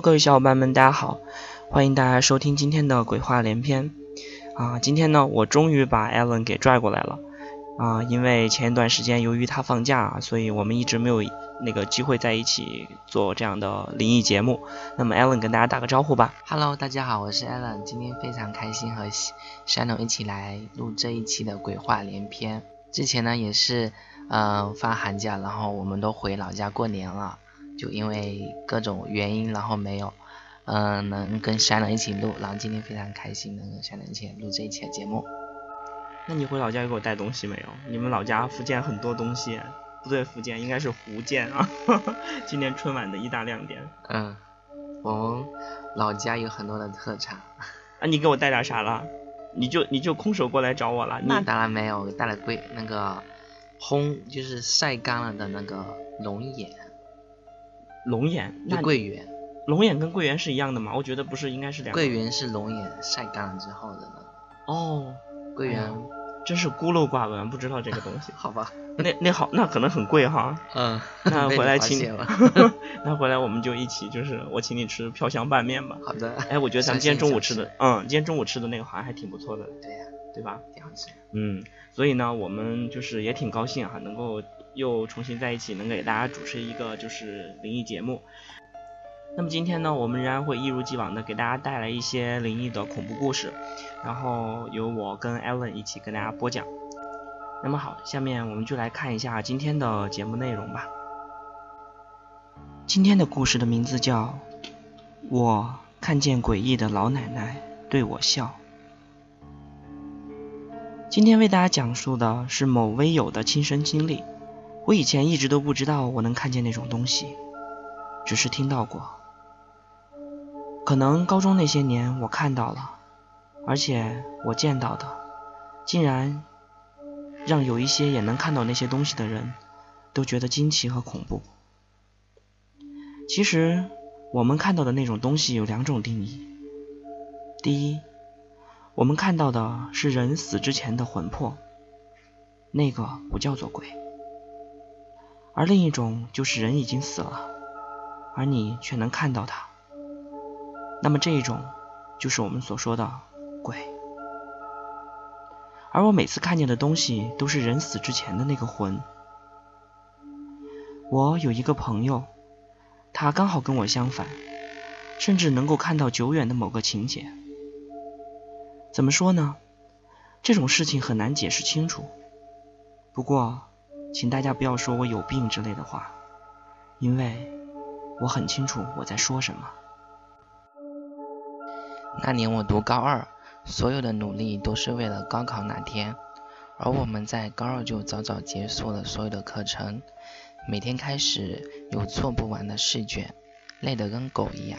各位小伙伴们，大家好！欢迎大家收听今天的鬼话连篇。啊，今天呢，我终于把 Allen 给拽过来了。啊，因为前一段时间由于他放假，所以我们一直没有那个机会在一起做这样的灵异节目。那么 Allen 跟大家打个招呼吧。Hello，大家好，我是 Allen，今天非常开心和 Shannon 一起来录这一期的鬼话连篇。之前呢也是，嗯，放寒假，然后我们都回老家过年了。就因为各种原因，然后没有，嗯，能跟山人一起录，然后今天非常开心能跟山人一起录这一期的节目。那你回老家有给我带东西没有？你们老家福建很多东西，不对，福建应该是福建啊。今年春晚的一大亮点。嗯，我们老家有很多的特产。啊，你给我带点啥了？你就你就空手过来找我了？那当然没有，带了桂那个烘，就是晒干了的那个龙眼。龙眼，那桂圆，龙眼跟桂圆是一样的吗？我觉得不是，应该是两。桂圆是龙眼晒干了之后的呢。哦，桂圆，真是孤陋寡闻，不知道这个东西。好吧，那那好，那可能很贵哈。嗯。那回来请你，那回来我们就一起，就是我请你吃飘香拌面吧。好的。哎，我觉得咱们今天中午吃的，嗯，今天中午吃的那个好像还挺不错的。对呀，对吧？挺好吃。嗯，所以呢，我们就是也挺高兴哈，能够。又重新在一起，能给大家主持一个就是灵异节目。那么今天呢，我们仍然会一如既往的给大家带来一些灵异的恐怖故事，然后由我跟 Allen 一起跟大家播讲。那么好，下面我们就来看一下今天的节目内容吧。今天的故事的名字叫《我看见诡异的老奶奶对我笑》。今天为大家讲述的是某微友的亲身经历。我以前一直都不知道我能看见那种东西，只是听到过。可能高中那些年我看到了，而且我见到的，竟然让有一些也能看到那些东西的人都觉得惊奇和恐怖。其实我们看到的那种东西有两种定义：第一，我们看到的是人死之前的魂魄，那个不叫做鬼。而另一种就是人已经死了，而你却能看到他，那么这一种就是我们所说的鬼。而我每次看见的东西都是人死之前的那个魂。我有一个朋友，他刚好跟我相反，甚至能够看到久远的某个情节。怎么说呢？这种事情很难解释清楚。不过。请大家不要说我有病之类的话，因为我很清楚我在说什么。那年我读高二，所有的努力都是为了高考那天，而我们在高二就早早结束了所有的课程，每天开始有做不完的试卷，累得跟狗一样，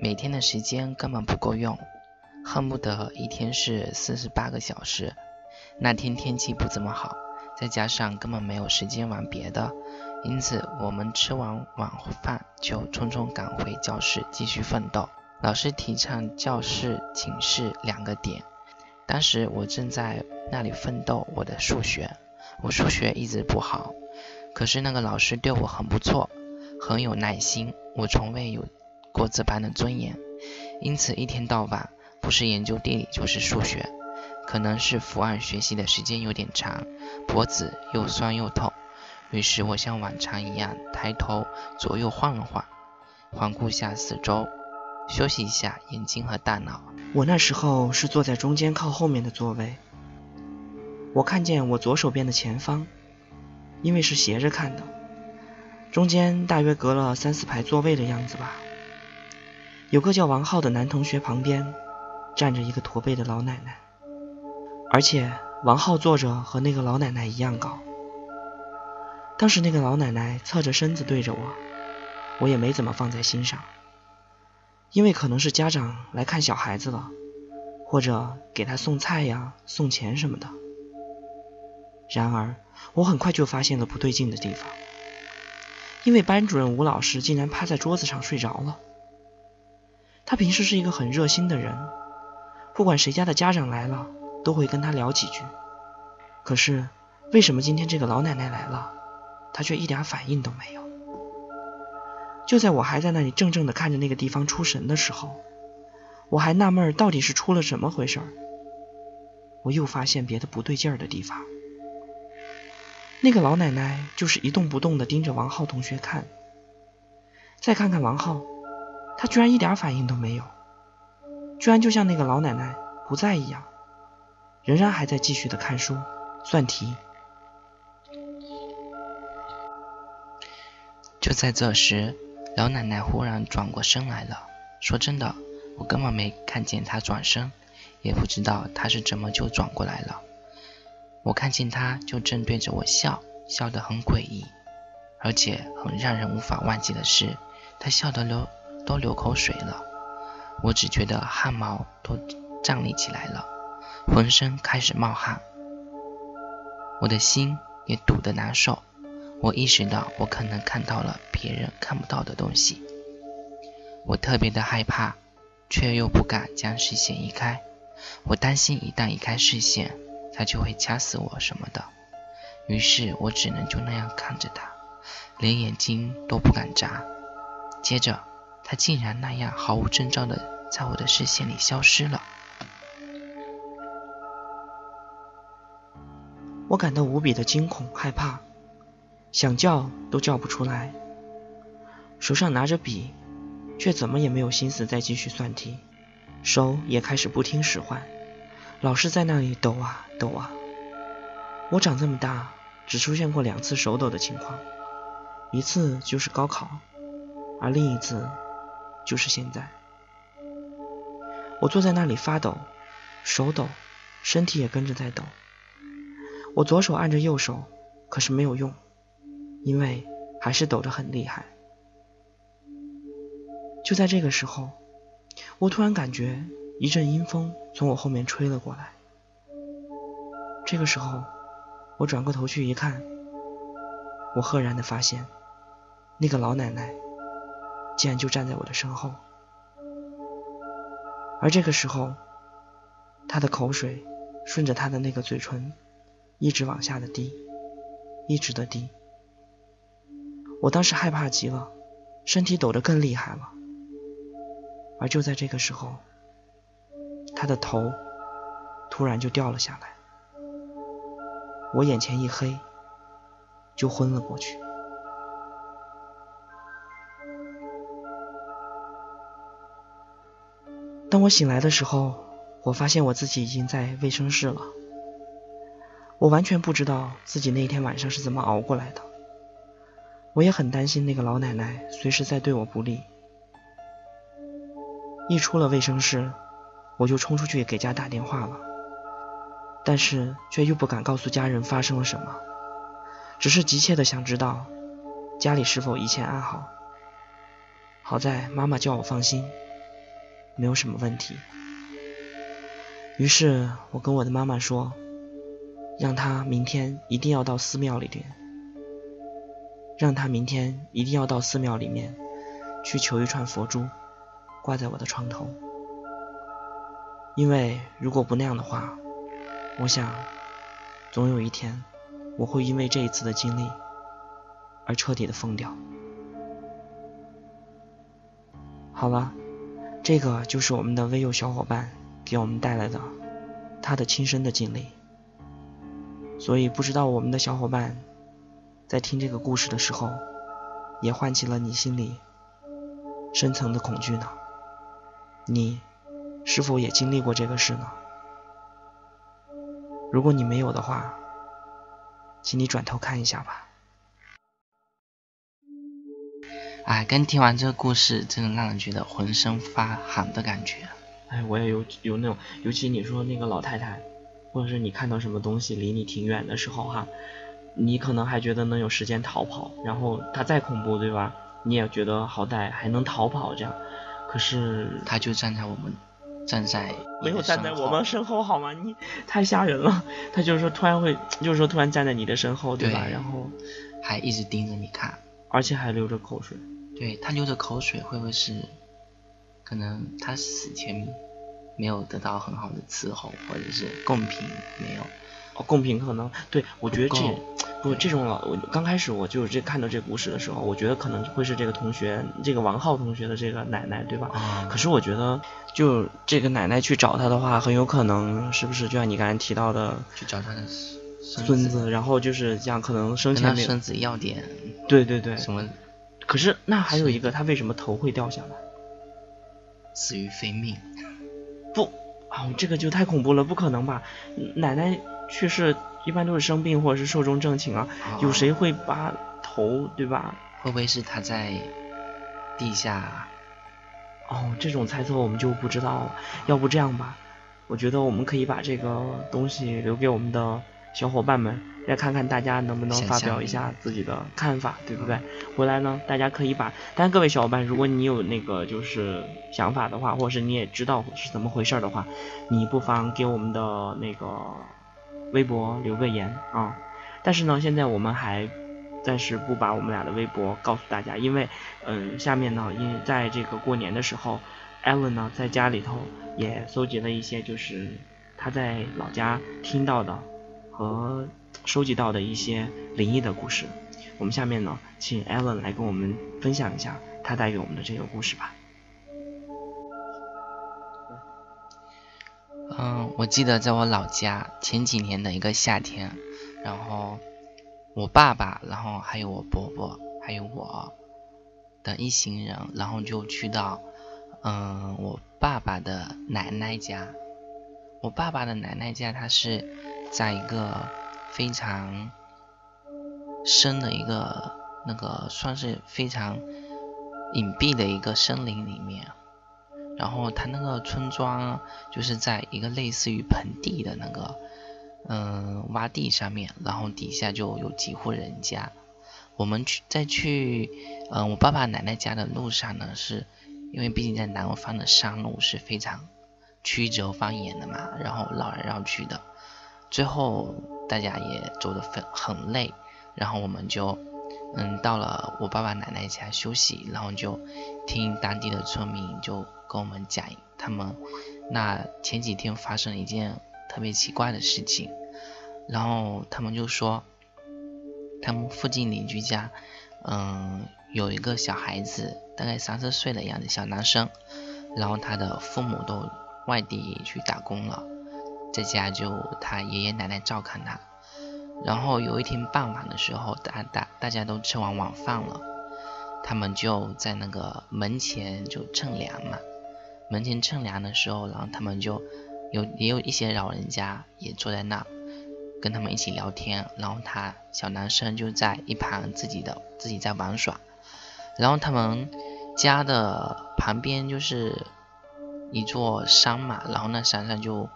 每天的时间根本不够用，恨不得一天是四十八个小时。那天天气不怎么好。再加上根本没有时间玩别的，因此我们吃完晚饭就匆匆赶回教室继续奋斗。老师提倡教室、寝室两个点，当时我正在那里奋斗我的数学，我数学一直不好，可是那个老师对我很不错，很有耐心，我从未有过这般的尊严，因此一天到晚不是研究地理就是数学。可能是伏案学习的时间有点长，脖子又酸又痛，于是我像往常一样抬头左右晃了晃，环顾下四周，休息一下眼睛和大脑。我那时候是坐在中间靠后面的座位，我看见我左手边的前方，因为是斜着看的，中间大约隔了三四排座位的样子吧。有个叫王浩的男同学旁边站着一个驼背的老奶奶。而且王浩坐着和那个老奶奶一样高，当时那个老奶奶侧着身子对着我，我也没怎么放在心上，因为可能是家长来看小孩子了，或者给他送菜呀、送钱什么的。然而，我很快就发现了不对劲的地方，因为班主任吴老师竟然趴在桌子上睡着了。他平时是一个很热心的人，不管谁家的家长来了，都会跟他聊几句。可是，为什么今天这个老奶奶来了，他却一点反应都没有？就在我还在那里怔怔的看着那个地方出神的时候，我还纳闷到底是出了什么回事儿，我又发现别的不对劲儿的地方。那个老奶奶就是一动不动的盯着王浩同学看，再看看王浩，他居然一点反应都没有，居然就像那个老奶奶不在一样，仍然还在继续的看书、算题。就在这时，老奶奶忽然转过身来了。说真的，我根本没看见她转身，也不知道她是怎么就转过来了。我看见她就正对着我笑，笑得很诡异，而且很让人无法忘记的是，她笑得流都流口水了。我只觉得汗毛都站立起来了，浑身开始冒汗，我的心也堵得难受。我意识到我可能看到了别人看不到的东西，我特别的害怕，却又不敢将视线移开。我担心一旦移开视线，他就会掐死我什么的，于是我只能就那样看着他，连眼睛都不敢眨。接着，他竟然那样毫无征兆的在我的视线里消失了。我感到无比的惊恐害怕，想叫都叫不出来，手上拿着笔，却怎么也没有心思再继续算题，手也开始不听使唤。老是在那里抖啊抖啊，我长这么大只出现过两次手抖的情况，一次就是高考，而另一次就是现在。我坐在那里发抖，手抖，身体也跟着在抖。我左手按着右手，可是没有用，因为还是抖得很厉害。就在这个时候，我突然感觉。一阵阴风从我后面吹了过来。这个时候，我转过头去一看，我赫然的发现，那个老奶奶竟然就站在我的身后。而这个时候，她的口水顺着她的那个嘴唇一直往下的滴，一直的滴。我当时害怕极了，身体抖得更厉害了。而就在这个时候，他的头突然就掉了下来，我眼前一黑，就昏了过去。当我醒来的时候，我发现我自己已经在卫生室了。我完全不知道自己那天晚上是怎么熬过来的。我也很担心那个老奶奶随时在对我不利。一出了卫生室。我就冲出去给家打电话了，但是却又不敢告诉家人发生了什么，只是急切的想知道家里是否一切安好。好在妈妈叫我放心，没有什么问题。于是我跟我的妈妈说，让他明天一定要到寺庙里边，让他明天一定要到寺庙里面去求一串佛珠，挂在我的床头。因为如果不那样的话，我想，总有一天，我会因为这一次的经历而彻底的疯掉。好了，这个就是我们的微友小伙伴给我们带来的他的亲身的经历。所以不知道我们的小伙伴在听这个故事的时候，也唤起了你心里深层的恐惧呢？你？是否也经历过这个事呢？如果你没有的话，请你转头看一下吧。哎，刚听完这个故事，真的让人觉得浑身发寒的感觉。哎，我也有有那种，尤其你说那个老太太，或者是你看到什么东西离你挺远的时候哈，你可能还觉得能有时间逃跑，然后他再恐怖，对吧？你也觉得好歹还能逃跑这样，可是他就站在我们站在没有站在我们身后好吗？你太吓人了，他就是说突然会，就是说突然站在你的身后，对吧？然后还一直盯着你看，而且还流着口水。对他流着口水，会不会是可能他死前没有得到很好的伺候，或者是贡品没有？哦，贡品可能对我觉得这不这种老我刚开始我就是这看到这故事的时候，我觉得可能会是这个同学这个王浩同学的这个奶奶对吧？啊。可是我觉得就这个奶奶去找他的话，很有可能是不是就像你刚才提到的，去找他的孙子，然后就是这样可能生前孙子要点对对对什么？可是那还有一个，他为什么头会掉下来？死于非命？不啊，这个就太恐怖了，不可能吧？奶奶。去世一般都是生病或者是寿终正寝啊，有谁会把头对吧？会不会是他在地下？哦，这种猜测我们就不知道了。要不这样吧，我觉得我们可以把这个东西留给我们的小伙伴们，再看看大家能不能发表一下自己的看法，对不对？回来呢，大家可以把，但各位小伙伴，如果你有那个就是想法的话，或者是你也知道是怎么回事的话，你不妨给我们的那个。微博留个言啊，但是呢，现在我们还暂时不把我们俩的微博告诉大家，因为嗯，下面呢，因为在这个过年的时候，Allen 呢在家里头也搜集了一些，就是他在老家听到的和收集到的一些灵异的故事。我们下面呢，请 Allen 来跟我们分享一下他带给我们的这个故事吧。嗯，我记得在我老家前几年的一个夏天，然后我爸爸，然后还有我伯伯，还有我的一行人，然后就去到嗯我爸爸的奶奶家。我爸爸的奶奶家，他是在一个非常深的一个那个算是非常隐蔽的一个森林里面。然后他那个村庄就是在一个类似于盆地的那个，嗯，洼地上面，然后底下就有几户人家。我们去在去，嗯，我爸爸奶奶家的路上呢，是因为毕竟在南方的山路是非常曲折蜿蜒的嘛，然后绕来绕去的，最后大家也走得很很累，然后我们就。嗯，到了我爸爸奶奶家休息，然后就听当地的村民就跟我们讲，他们那前几天发生了一件特别奇怪的事情，然后他们就说，他们附近邻居家，嗯，有一个小孩子，大概三四岁的样子，小男生，然后他的父母都外地去打工了，在家就他爷爷奶奶照看他。然后有一天傍晚的时候，大大大家都吃完晚饭了，他们就在那个门前就乘凉嘛。门前乘凉的时候，然后他们就有也有一些老人家也坐在那，跟他们一起聊天。然后他小男生就在一旁自己的自己在玩耍。然后他们家的旁边就是一座山嘛，然后那山上就。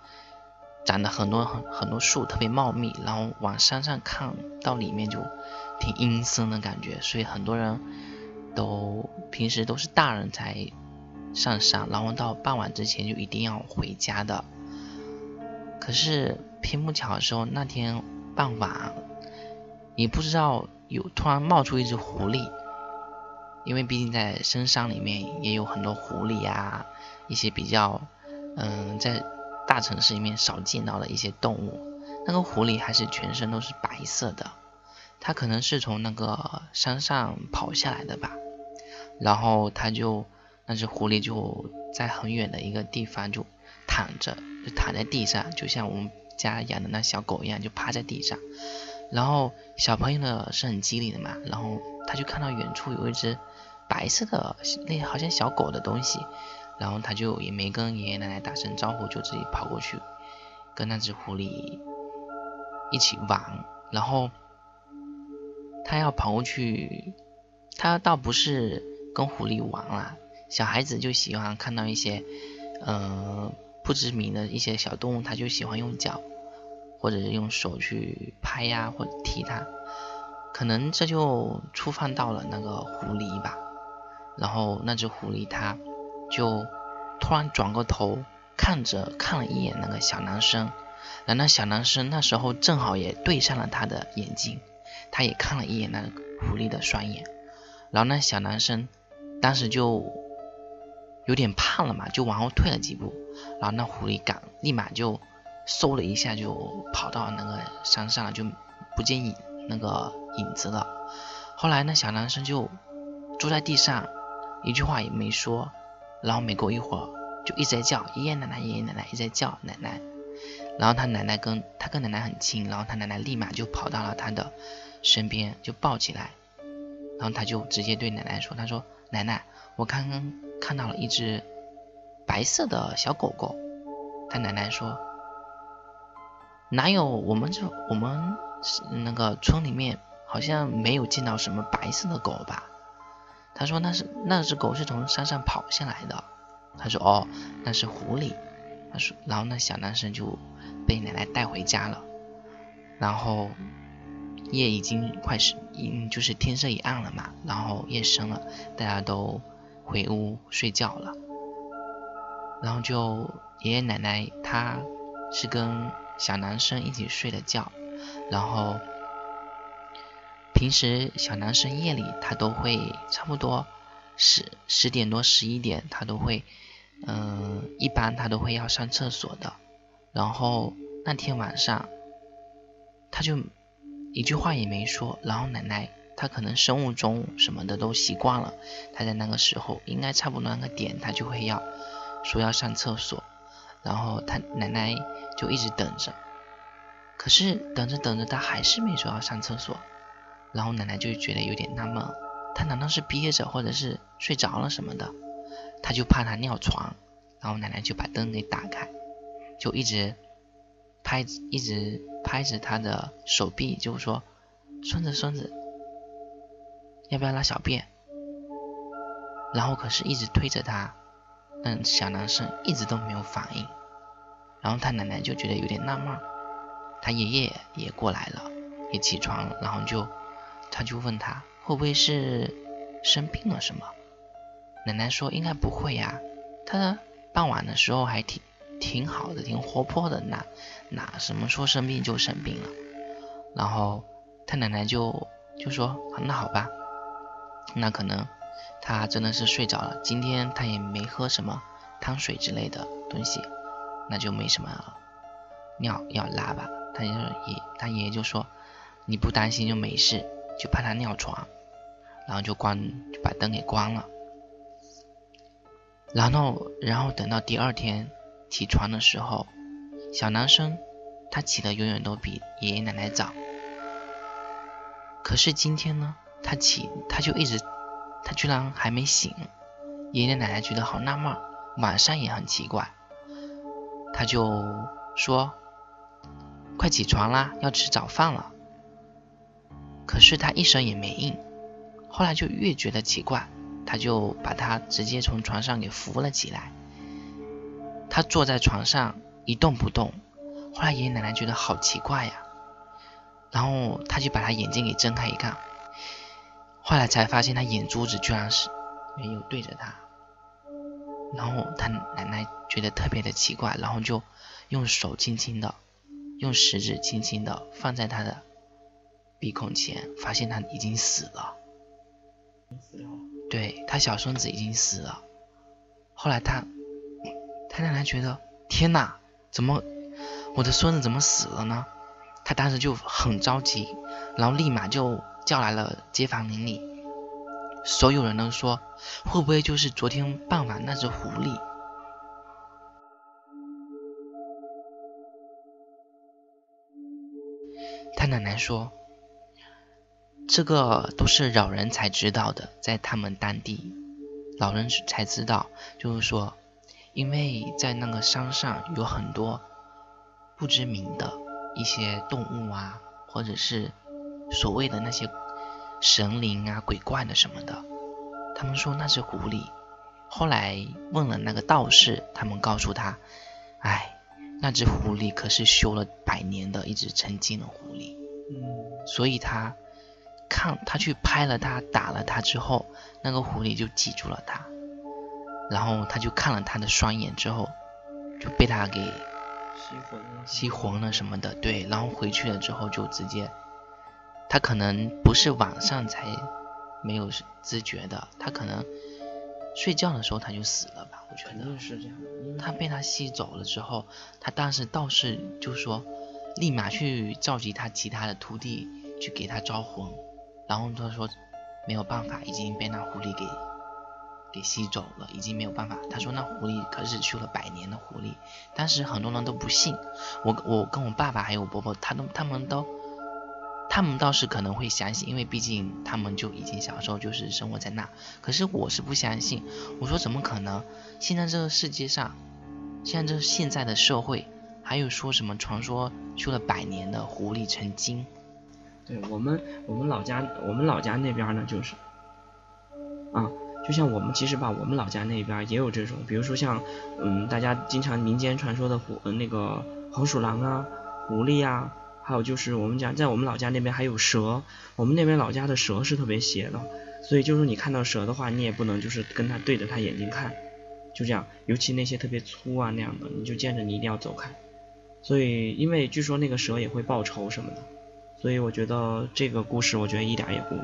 长得很多很很多树，特别茂密，然后往山上看到里面就挺阴森的感觉，所以很多人都平时都是大人才上山，然后到傍晚之前就一定要回家的。可是偏不巧的时候，那天傍晚也不知道有突然冒出一只狐狸，因为毕竟在深山里面也有很多狐狸啊，一些比较嗯在。大城市里面少见到的一些动物，那个狐狸还是全身都是白色的，它可能是从那个山上跑下来的吧。然后它就那只狐狸就在很远的一个地方就躺着，就躺在地上，就像我们家养的那小狗一样，就趴在地上。然后小朋友呢是很机灵的嘛，然后他就看到远处有一只白色的那好像小狗的东西。然后他就也没跟爷爷奶奶打声招呼，就自己跑过去跟那只狐狸一起玩。然后他要跑过去，他倒不是跟狐狸玩啦，小孩子就喜欢看到一些嗯不知名的一些小动物，他就喜欢用脚或者是用手去拍呀或者踢它。可能这就触犯到了那个狐狸吧。然后那只狐狸它就突然转过头看着看了一眼那个小男生，然后那小男生那时候正好也对上了他的眼睛，他也看了一眼那个狐狸的双眼，然后那小男生当时就有点怕了嘛，就往后退了几步，然后那狐狸赶立马就嗖了一下就跑到那个山上了，就不见影那个影子了。后来那小男生就坐在地上。一句话也没说，然后没过一会儿就一直在叫爷爷奶奶，爷爷奶奶一直在叫奶奶。然后他奶奶跟他跟奶奶很亲，然后他奶奶立马就跑到了他的身边，就抱起来。然后他就直接对奶奶说：“他说奶奶，我刚刚看到了一只白色的小狗狗。”他奶奶说：“哪有？我们这我们那个村里面好像没有见到什么白色的狗吧？”他说那是那只狗是从山上跑下来的。他说哦，那是狐狸。他说，然后那小男生就被奶奶带回家了。然后夜已经快是，嗯，就是天色已暗了嘛。然后夜深了，大家都回屋睡觉了。然后就爷爷奶奶他是跟小男生一起睡的觉，然后。平时小男生夜里他都会差不多十十点多十一点他都会，嗯，一般他都会要上厕所的。然后那天晚上他就一句话也没说。然后奶奶她可能生物钟什么的都习惯了，他在那个时候应该差不多那个点他就会要说要上厕所。然后他奶奶就一直等着，可是等着等着他还是没说要上厕所。然后奶奶就觉得有点纳闷，他难道是憋着，或者是睡着了什么的？他就怕他尿床，然后奶奶就把灯给打开，就一直拍，一直拍着他的手臂，就说：“孙子，孙子，要不要拉小便？”然后可是一直推着他，但小男生一直都没有反应。然后他奶奶就觉得有点纳闷，他爷爷也过来了，也起床了，然后就。他就问他会不会是生病了什么？奶奶说应该不会呀，他傍晚的时候还挺挺好的，挺活泼的，哪哪什么说生病就生病了。然后他奶奶就就说那好吧，那可能他真的是睡着了，今天他也没喝什么汤水之类的东西，那就没什么尿要拉吧。他就爷他爷爷就说你不担心就没事。就怕他尿床，然后就关就把灯给关了，然后然后等到第二天起床的时候，小男生他起的永远都比爷爷奶奶早，可是今天呢，他起他就一直他居然还没醒，爷爷奶奶觉得好纳闷，晚上也很奇怪，他就说快起床啦，要吃早饭了。可是他一声也没应，后来就越觉得奇怪，他就把他直接从床上给扶了起来。他坐在床上一动不动，后来爷爷奶奶觉得好奇怪呀，然后他就把他眼睛给睁开一看，后来才发现他眼珠子居然是没有对着他，然后他奶奶觉得特别的奇怪，然后就用手轻轻的，用食指轻轻的放在他的。鼻孔前发现他已经死了，对他小孙子已经死了。后来他他奶奶觉得天哪，怎么我的孙子怎么死了呢？他当时就很着急，然后立马就叫来了街坊邻里，所有人都说会不会就是昨天傍晚那只狐狸？他奶奶说。这个都是老人才知道的，在他们当地，老人才知道，就是说，因为在那个山上有很多不知名的一些动物啊，或者是所谓的那些神灵啊、鬼怪的什么的，他们说那是狐狸。后来问了那个道士，他们告诉他，哎，那只狐狸可是修了百年的一只成精的狐狸，嗯，所以他。看他去拍了他打了他之后，那个狐狸就记住了他，然后他就看了他的双眼之后，就被他给吸魂了，吸魂了什么的，对，然后回去了之后就直接，他可能不是晚上才没有知觉的，他可能睡觉的时候他就死了吧，我觉肯得。定是这样的。他被他吸走了之后，他当时道士就说，立马去召集他其他的徒弟去给他招魂，然后他说没有办法，已经被那狐狸给给吸走了，已经没有办法。他说那狐狸可是修了百年的狐狸，当时很多人都不信，我我跟我爸爸还有我伯伯，他都他们都。他们倒是可能会相信，因为毕竟他们就已经小时候就是生活在那。可是我是不相信，我说怎么可能？现在这个世界上，现在这现在的社会，还有说什么传说去了百年的狐狸成精？对我们我们老家我们老家那边呢就是，啊，就像我们其实吧，我们老家那边也有这种，比如说像嗯大家经常民间传说的虎那个黄鼠狼啊、狐狸啊，还有就是我们家在我们老家那边还有蛇，我们那边老家的蛇是特别邪的，所以就是你看到蛇的话，你也不能就是跟它对着它眼睛看，就这样，尤其那些特别粗啊那样的，你就见着你一定要走开。所以因为据说那个蛇也会报仇什么的。所以我觉得这个故事，我觉得一点也不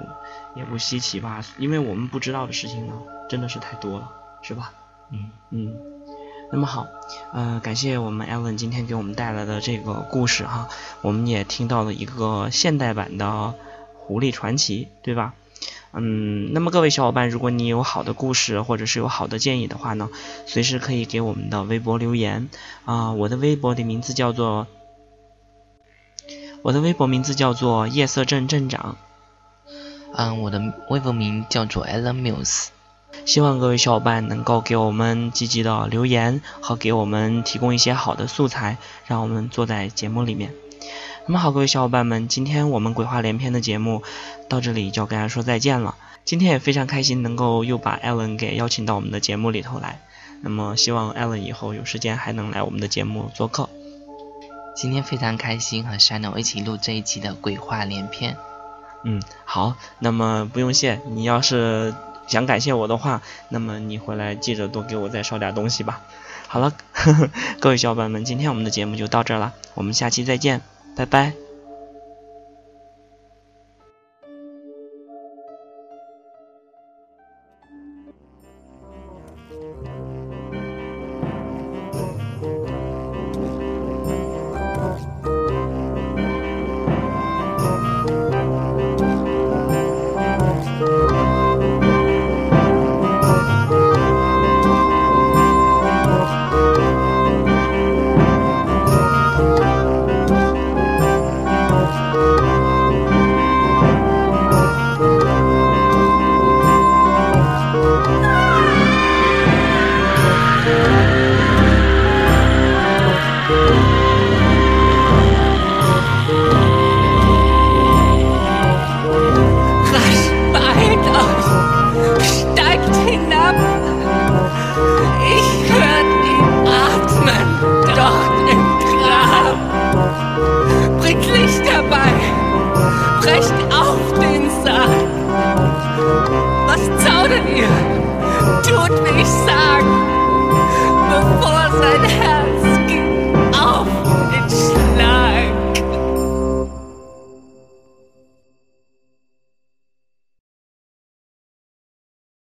也不稀奇吧，因为我们不知道的事情呢，真的是太多了，是吧？嗯嗯，那么好，呃，感谢我们 Allen 今天给我们带来的这个故事哈，我们也听到了一个现代版的狐狸传奇，对吧？嗯，那么各位小伙伴，如果你有好的故事或者是有好的建议的话呢，随时可以给我们的微博留言啊、我的微博的名字叫做。我的微博名字叫做夜色镇镇长，嗯，我的微博名叫做 Alan Mills。希望各位小伙伴能够给我们积极的留言和给我们提供一些好的素材，让我们做在节目里面。那么好，各位小伙伴们，今天我们鬼话连篇的节目到这里就要跟大家说再见了。今天也非常开心能够又把 Allen 给邀请到我们的节目里头来。那么希望 Allen 以后有时间还能来我们的节目做客。今天非常开心和 Shano 一起录这一期的鬼话连篇。嗯，好，那么不用谢，你要是想感谢我的话，那么你回来记着多给我再烧点东西吧。好了呵呵，各位小伙伴们，今天我们的节目就到这了，我们下期再见，拜拜。